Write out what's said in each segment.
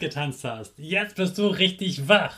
Mitgetanzt hast. Jetzt bist du richtig wach.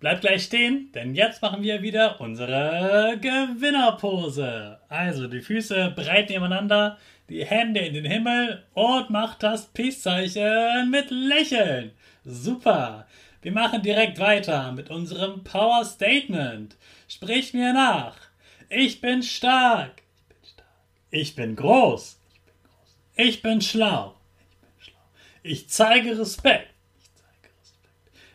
Bleib gleich stehen, denn jetzt machen wir wieder unsere Gewinnerpose. Also die Füße breit nebeneinander, die Hände in den Himmel und mach das Peace-Zeichen mit Lächeln. Super. Wir machen direkt weiter mit unserem Power Statement. Sprich mir nach. Ich bin stark. Ich bin groß. Ich bin schlau. Ich zeige Respekt.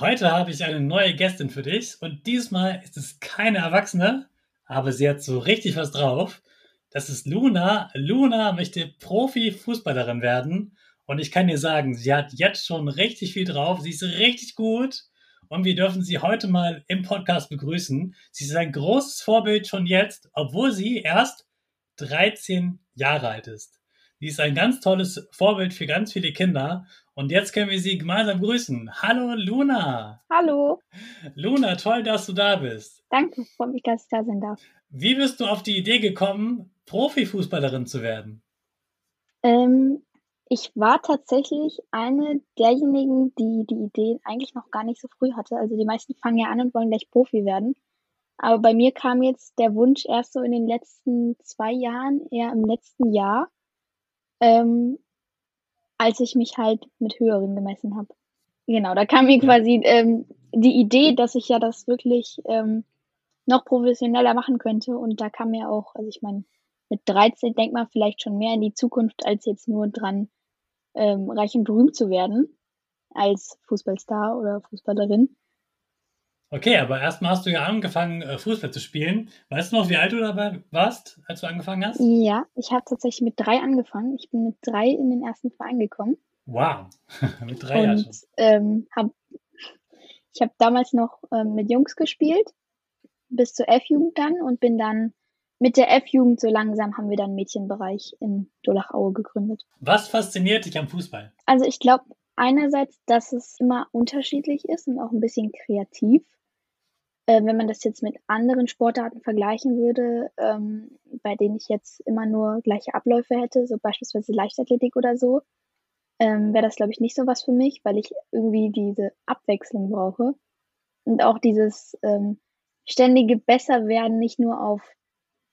Heute habe ich eine neue Gästin für dich und diesmal ist es keine Erwachsene, aber sie hat so richtig was drauf. Das ist Luna. Luna möchte Profi-Fußballerin werden und ich kann dir sagen, sie hat jetzt schon richtig viel drauf. Sie ist richtig gut und wir dürfen sie heute mal im Podcast begrüßen. Sie ist ein großes Vorbild schon jetzt, obwohl sie erst 13 Jahre alt ist. Sie ist ein ganz tolles Vorbild für ganz viele Kinder. Und jetzt können wir sie gemeinsam grüßen. Hallo Luna. Hallo. Luna, toll, dass du da bist. Danke, freut mich, dass ich da sein darf. Wie bist du auf die Idee gekommen, Profifußballerin zu werden? Ähm, ich war tatsächlich eine derjenigen, die die Idee eigentlich noch gar nicht so früh hatte. Also die meisten fangen ja an und wollen gleich Profi werden. Aber bei mir kam jetzt der Wunsch erst so in den letzten zwei Jahren, eher im letzten Jahr ähm, als ich mich halt mit höheren gemessen habe. Genau, da kam mir quasi ähm, die Idee, dass ich ja das wirklich ähm, noch professioneller machen könnte. Und da kam mir auch, also ich meine, mit 13 denkt man vielleicht schon mehr in die Zukunft, als jetzt nur dran, ähm, reich und berühmt zu werden als Fußballstar oder Fußballerin. Okay, aber erstmal hast du ja angefangen, äh, Fußball zu spielen. Weißt du noch, wie alt du dabei warst, als du angefangen hast? Ja, ich habe tatsächlich mit drei angefangen. Ich bin mit drei in den ersten Verein gekommen. Wow, mit drei Jahren. Ähm, hab, ich habe damals noch ähm, mit Jungs gespielt, bis zur F-Jugend dann und bin dann mit der F-Jugend so langsam haben wir dann Mädchenbereich in Dolachaue gegründet. Was fasziniert dich am Fußball? Also ich glaube einerseits, dass es immer unterschiedlich ist und auch ein bisschen kreativ äh, wenn man das jetzt mit anderen Sportarten vergleichen würde, ähm, bei denen ich jetzt immer nur gleiche Abläufe hätte, so beispielsweise Leichtathletik oder so, ähm, wäre das, glaube ich, nicht so was für mich, weil ich irgendwie diese Abwechslung brauche. Und auch dieses ähm, ständige Besserwerden nicht nur auf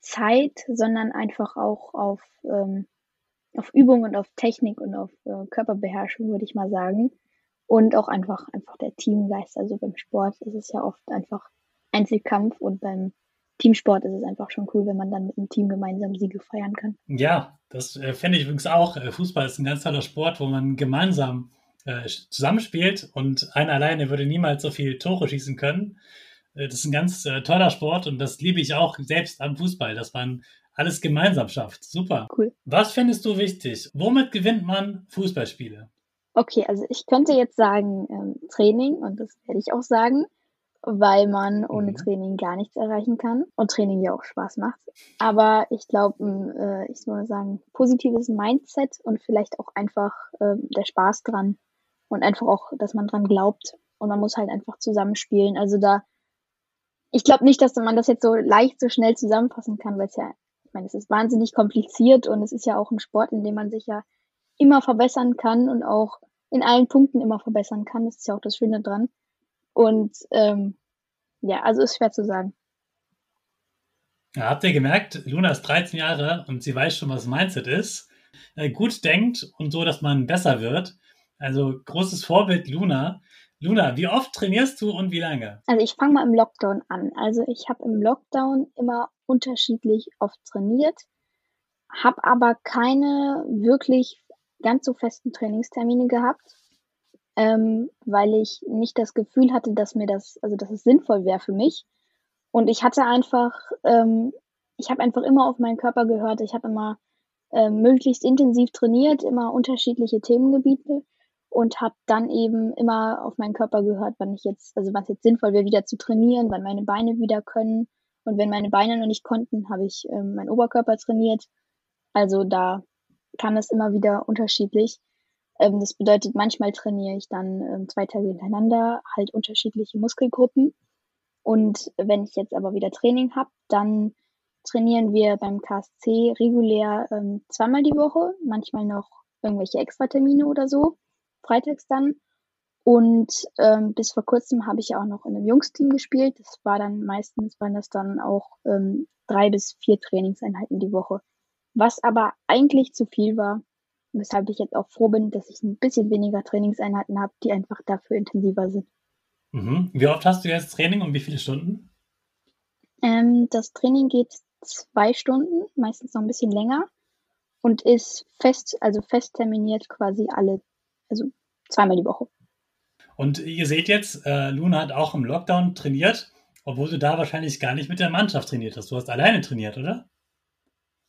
Zeit, sondern einfach auch auf, ähm, auf Übung und auf Technik und auf äh, Körperbeherrschung, würde ich mal sagen. Und auch einfach, einfach der Teamgeist. Also beim Sport ist es ja oft einfach Einzelkampf und beim Teamsport ist es einfach schon cool, wenn man dann mit dem Team gemeinsam Siege feiern kann. Ja, das äh, fände ich übrigens auch. Äh, Fußball ist ein ganz toller Sport, wo man gemeinsam äh, zusammenspielt und einer alleine würde niemals so viele Tore schießen können. Äh, das ist ein ganz äh, toller Sport und das liebe ich auch selbst am Fußball, dass man alles gemeinsam schafft. Super. Cool. Was findest du wichtig? Womit gewinnt man Fußballspiele? Okay, also ich könnte jetzt sagen ähm, Training und das werde ich auch sagen. Weil man ohne mhm. Training gar nichts erreichen kann und Training ja auch Spaß macht. Aber ich glaube, äh, ich soll sagen, positives Mindset und vielleicht auch einfach äh, der Spaß dran und einfach auch, dass man dran glaubt und man muss halt einfach zusammenspielen. Also da, ich glaube nicht, dass man das jetzt so leicht so schnell zusammenfassen kann, weil es ja, ich meine, es ist wahnsinnig kompliziert und es ist ja auch ein Sport, in dem man sich ja immer verbessern kann und auch in allen Punkten immer verbessern kann. Das ist ja auch das Schöne dran. Und ähm, ja, also ist schwer zu sagen. Ja, habt ihr gemerkt, Luna ist 13 Jahre und sie weiß schon, was Mindset ist. Äh, gut denkt und so, dass man besser wird. Also großes Vorbild Luna. Luna, wie oft trainierst du und wie lange? Also ich fange mal im Lockdown an. Also ich habe im Lockdown immer unterschiedlich oft trainiert, habe aber keine wirklich ganz so festen Trainingstermine gehabt ähm, weil ich nicht das Gefühl hatte, dass mir das, also dass es sinnvoll wäre für mich. Und ich hatte einfach, ähm, ich habe einfach immer auf meinen Körper gehört. Ich habe immer äh, möglichst intensiv trainiert, immer unterschiedliche Themengebiete und habe dann eben immer auf meinen Körper gehört, wann ich jetzt, also wann es jetzt sinnvoll wäre, wieder zu trainieren, wann meine Beine wieder können. Und wenn meine Beine noch nicht konnten, habe ich ähm, meinen Oberkörper trainiert. Also da kam es immer wieder unterschiedlich. Ähm, das bedeutet, manchmal trainiere ich dann ähm, zwei Tage hintereinander halt unterschiedliche Muskelgruppen. Und wenn ich jetzt aber wieder Training habe, dann trainieren wir beim KSC regulär ähm, zweimal die Woche, manchmal noch irgendwelche Extratermine oder so, freitags dann. Und ähm, bis vor kurzem habe ich auch noch in einem Jungsteam gespielt. Das war dann meistens, waren das dann auch ähm, drei bis vier Trainingseinheiten die Woche. Was aber eigentlich zu viel war, weshalb ich jetzt auch froh bin, dass ich ein bisschen weniger Trainingseinheiten habe, die einfach dafür intensiver sind. Mhm. Wie oft hast du jetzt Training und wie viele Stunden? Ähm, das Training geht zwei Stunden, meistens noch ein bisschen länger und ist fest, also fest terminiert quasi alle, also zweimal die Woche. Und ihr seht jetzt, äh, Luna hat auch im Lockdown trainiert, obwohl du da wahrscheinlich gar nicht mit der Mannschaft trainiert hast. Du hast alleine trainiert, oder?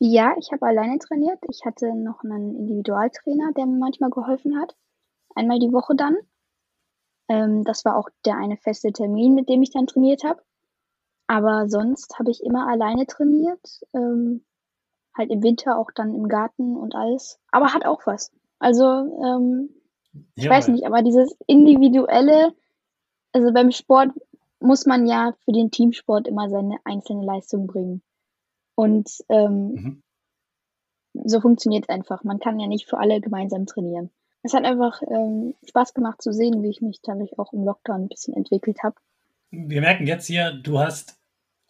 Ja, ich habe alleine trainiert. Ich hatte noch einen Individualtrainer, der mir manchmal geholfen hat. Einmal die Woche dann. Ähm, das war auch der eine feste Termin, mit dem ich dann trainiert habe. Aber sonst habe ich immer alleine trainiert. Ähm, halt im Winter auch dann im Garten und alles. Aber hat auch was. Also, ähm, ich ja, weiß nicht, aber dieses individuelle, also beim Sport muss man ja für den Teamsport immer seine einzelne Leistung bringen. Und ähm, mhm. so funktioniert es einfach. Man kann ja nicht für alle gemeinsam trainieren. Es hat einfach ähm, Spaß gemacht zu sehen, wie ich mich dadurch auch im Lockdown ein bisschen entwickelt habe. Wir merken jetzt hier, du hast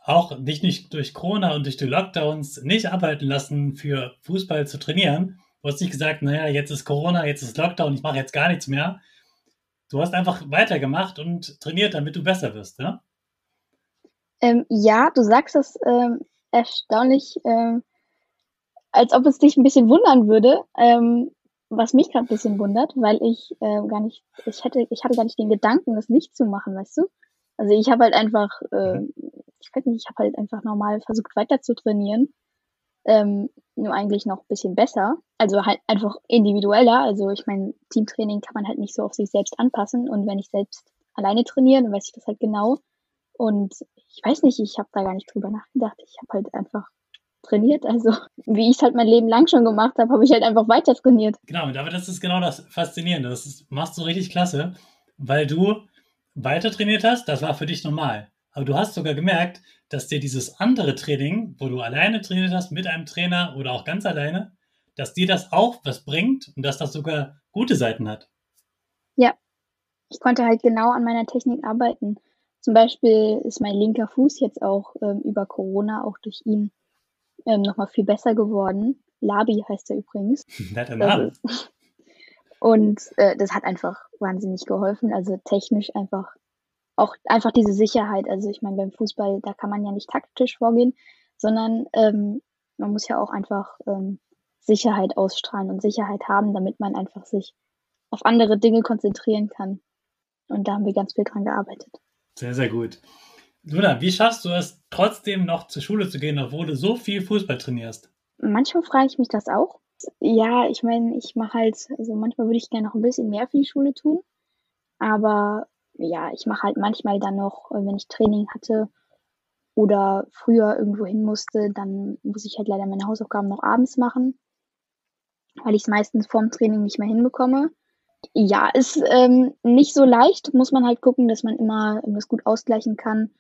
auch dich nicht durch Corona und durch die Lockdowns nicht abhalten lassen, für Fußball zu trainieren. Du hast nicht gesagt, naja, jetzt ist Corona, jetzt ist Lockdown, ich mache jetzt gar nichts mehr. Du hast einfach weitergemacht und trainiert, damit du besser wirst, ne? Ähm, ja, du sagst es ähm, erstaunlich, äh, als ob es dich ein bisschen wundern würde, ähm, was mich gerade ein bisschen wundert, weil ich äh, gar nicht, ich hätte, ich hatte gar nicht den Gedanken, das nicht zu machen, weißt du? Also ich habe halt einfach, äh, ich weiß nicht, ich habe halt einfach normal versucht weiter zu trainieren, ähm, nur eigentlich noch ein bisschen besser, also halt einfach individueller. Also ich meine, Teamtraining kann man halt nicht so auf sich selbst anpassen und wenn ich selbst alleine trainiere, dann weiß ich das halt genau. Und ich weiß nicht, ich habe da gar nicht drüber nachgedacht. Ich habe halt einfach trainiert. Also wie ich es halt mein Leben lang schon gemacht habe, habe ich halt einfach weiter trainiert. Genau, aber das ist genau das Faszinierende. Das ist, machst du richtig klasse, weil du weiter trainiert hast. Das war für dich normal. Aber du hast sogar gemerkt, dass dir dieses andere Training, wo du alleine trainiert hast, mit einem Trainer oder auch ganz alleine, dass dir das auch was bringt und dass das sogar gute Seiten hat. Ja, ich konnte halt genau an meiner Technik arbeiten. Zum Beispiel ist mein linker Fuß jetzt auch ähm, über Corona, auch durch ihn, ähm, nochmal viel besser geworden. Labi heißt er übrigens. Netter Name. Und äh, das hat einfach wahnsinnig geholfen. Also technisch einfach auch einfach diese Sicherheit. Also ich meine, beim Fußball, da kann man ja nicht taktisch vorgehen, sondern ähm, man muss ja auch einfach ähm, Sicherheit ausstrahlen und Sicherheit haben, damit man einfach sich auf andere Dinge konzentrieren kann. Und da haben wir ganz viel dran gearbeitet. Sehr, sehr gut. Luna, wie schaffst du es trotzdem noch zur Schule zu gehen, obwohl du so viel Fußball trainierst? Manchmal frage ich mich das auch. Ja, ich meine, ich mache halt, also manchmal würde ich gerne noch ein bisschen mehr für die Schule tun. Aber ja, ich mache halt manchmal dann noch, wenn ich Training hatte oder früher irgendwo hin musste, dann muss ich halt leider meine Hausaufgaben noch abends machen, weil ich es meistens vorm Training nicht mehr hinbekomme. Ja, ist ähm, nicht so leicht, muss man halt gucken, dass man immer das gut ausgleichen kann.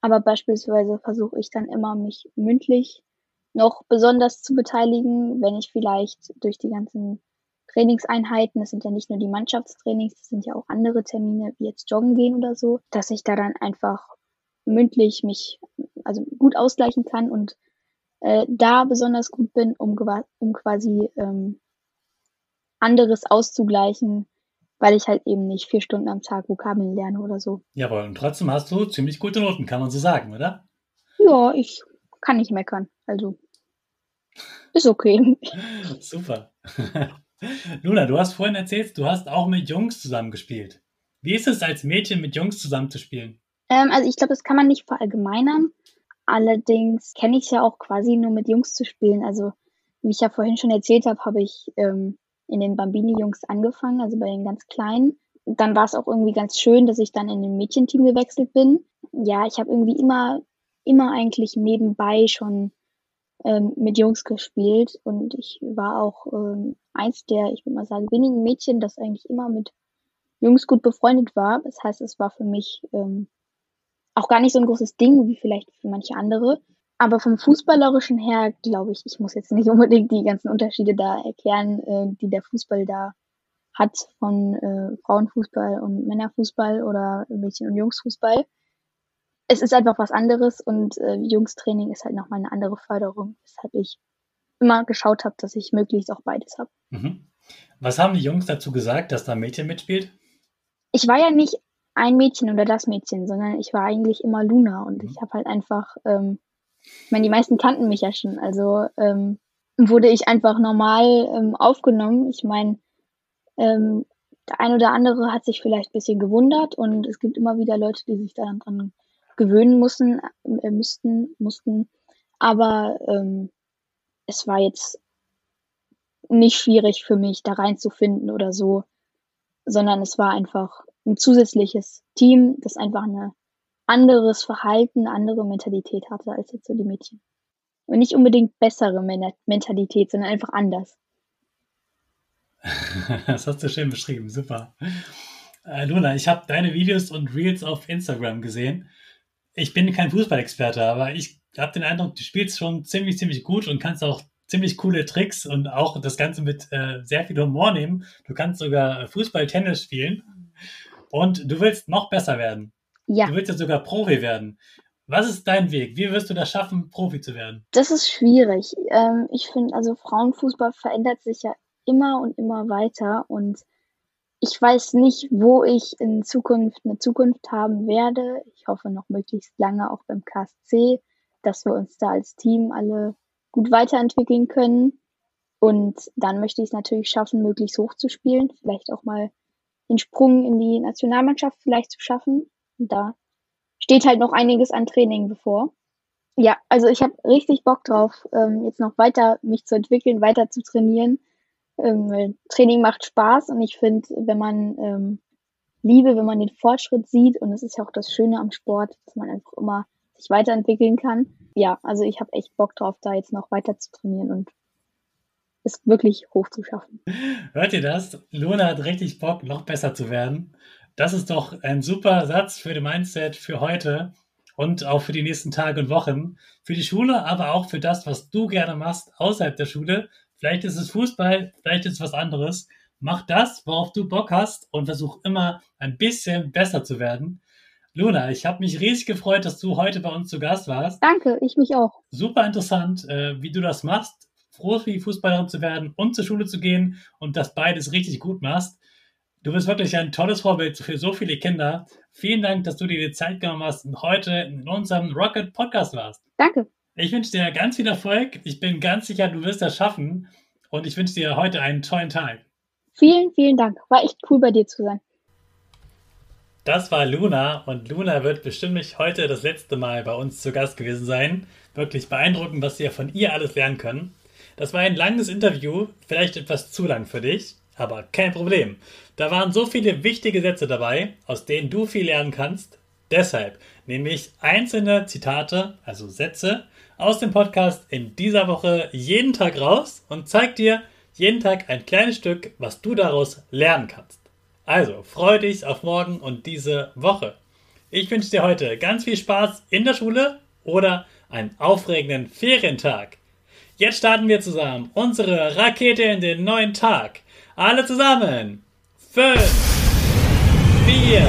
Aber beispielsweise versuche ich dann immer, mich mündlich noch besonders zu beteiligen, wenn ich vielleicht durch die ganzen Trainingseinheiten, das sind ja nicht nur die Mannschaftstrainings, das sind ja auch andere Termine, wie jetzt joggen gehen oder so, dass ich da dann einfach mündlich mich also gut ausgleichen kann und äh, da besonders gut bin, um, um quasi ähm, anderes auszugleichen, weil ich halt eben nicht vier Stunden am Tag Vokabeln lerne oder so. Jawohl, und trotzdem hast du ziemlich gute Noten, kann man so sagen, oder? Ja, ich kann nicht meckern. Also ist okay. Super. Luna, du hast vorhin erzählt, du hast auch mit Jungs zusammengespielt. Wie ist es als Mädchen mit Jungs zusammenzuspielen? Ähm, also ich glaube, das kann man nicht verallgemeinern. Allerdings kenne ich es ja auch quasi nur mit Jungs zu spielen. Also wie ich ja vorhin schon erzählt habe, habe ich ähm, in den Bambini-Jungs angefangen, also bei den ganz Kleinen. Dann war es auch irgendwie ganz schön, dass ich dann in ein Mädchenteam gewechselt bin. Ja, ich habe irgendwie immer, immer eigentlich nebenbei schon ähm, mit Jungs gespielt und ich war auch ähm, eins der, ich würde mal sagen, wenigen Mädchen, das eigentlich immer mit Jungs gut befreundet war. Das heißt, es war für mich ähm, auch gar nicht so ein großes Ding wie vielleicht für manche andere. Aber vom Fußballerischen her glaube ich, ich muss jetzt nicht unbedingt die ganzen Unterschiede da erklären, äh, die der Fußball da hat von äh, Frauenfußball und Männerfußball oder Mädchen- und Jungsfußball es ist einfach was anderes und äh, Jungstraining ist halt nochmal eine andere Förderung, weshalb ich immer geschaut habe, dass ich möglichst auch beides habe. Mhm. Was haben die Jungs dazu gesagt, dass da ein Mädchen mitspielt? Ich war ja nicht ein Mädchen oder das Mädchen, sondern ich war eigentlich immer Luna und mhm. ich habe halt einfach, ähm, ich meine, die meisten kannten mich ja schon, also ähm, wurde ich einfach normal ähm, aufgenommen. Ich meine, ähm, der ein oder andere hat sich vielleicht ein bisschen gewundert und es gibt immer wieder Leute, die sich daran dran gewöhnen müssen, äh, müssten, mussten. Aber ähm, es war jetzt nicht schwierig für mich, da reinzufinden oder so, sondern es war einfach ein zusätzliches Team, das einfach ein anderes Verhalten, andere Mentalität hatte als jetzt so die Mädchen. Und nicht unbedingt bessere Mentalität, sondern einfach anders. Das hast du schön beschrieben, super. Äh, Luna, ich habe deine Videos und Reels auf Instagram gesehen ich bin kein Fußballexperte, aber ich habe den Eindruck, du spielst schon ziemlich, ziemlich gut und kannst auch ziemlich coole Tricks und auch das Ganze mit äh, sehr viel Humor nehmen. Du kannst sogar Fußball, Tennis spielen und du willst noch besser werden. Ja. Du willst ja sogar Profi werden. Was ist dein Weg? Wie wirst du das schaffen, Profi zu werden? Das ist schwierig. Ähm, ich finde, also Frauenfußball verändert sich ja immer und immer weiter und ich weiß nicht, wo ich in Zukunft eine Zukunft haben werde. Ich hoffe noch möglichst lange auch beim KSC, dass wir uns da als Team alle gut weiterentwickeln können. Und dann möchte ich es natürlich schaffen, möglichst hoch zu spielen, vielleicht auch mal den Sprung in die Nationalmannschaft vielleicht zu schaffen. Da steht halt noch einiges an Training bevor. Ja, also ich habe richtig Bock drauf, ähm, jetzt noch weiter mich zu entwickeln, weiter zu trainieren ähm, Training macht Spaß und ich finde, wenn man ähm, Liebe, wenn man den Fortschritt sieht, und das ist ja auch das Schöne am Sport, dass man einfach immer sich weiterentwickeln kann. Ja, also ich habe echt Bock drauf, da jetzt noch weiter zu trainieren und es wirklich hoch zu schaffen. Hört ihr das? Luna hat richtig Bock, noch besser zu werden. Das ist doch ein super Satz für den Mindset für heute und auch für die nächsten Tage und Wochen. Für die Schule, aber auch für das, was du gerne machst außerhalb der Schule. Vielleicht ist es Fußball, vielleicht ist es was anderes. Mach das, worauf du Bock hast und versuch immer ein bisschen besser zu werden. Luna, ich habe mich riesig gefreut, dass du heute bei uns zu Gast warst. Danke, ich mich auch. Super interessant, äh, wie du das machst, Profi-Fußballerin zu werden und zur Schule zu gehen und das beides richtig gut machst. Du bist wirklich ein tolles Vorbild für so viele Kinder. Vielen Dank, dass du dir die Zeit genommen hast und heute in unserem Rocket Podcast warst. Danke. Ich wünsche dir ganz viel Erfolg. Ich bin ganz sicher, du wirst das schaffen. Und ich wünsche dir heute einen tollen Tag. Vielen, vielen Dank. War echt cool bei dir zu sein. Das war Luna und Luna wird bestimmt heute das letzte Mal bei uns zu Gast gewesen sein. Wirklich beeindruckend, was wir von ihr alles lernen können. Das war ein langes Interview, vielleicht etwas zu lang für dich. Aber kein Problem. Da waren so viele wichtige Sätze dabei, aus denen du viel lernen kannst. Deshalb nehme ich einzelne Zitate, also Sätze, aus dem Podcast in dieser Woche jeden Tag raus und zeige dir jeden Tag ein kleines Stück, was du daraus lernen kannst. Also, freu dich auf morgen und diese Woche. Ich wünsche dir heute ganz viel Spaß in der Schule oder einen aufregenden Ferientag. Jetzt starten wir zusammen unsere Rakete in den neuen Tag. Alle zusammen. Fünf, vier,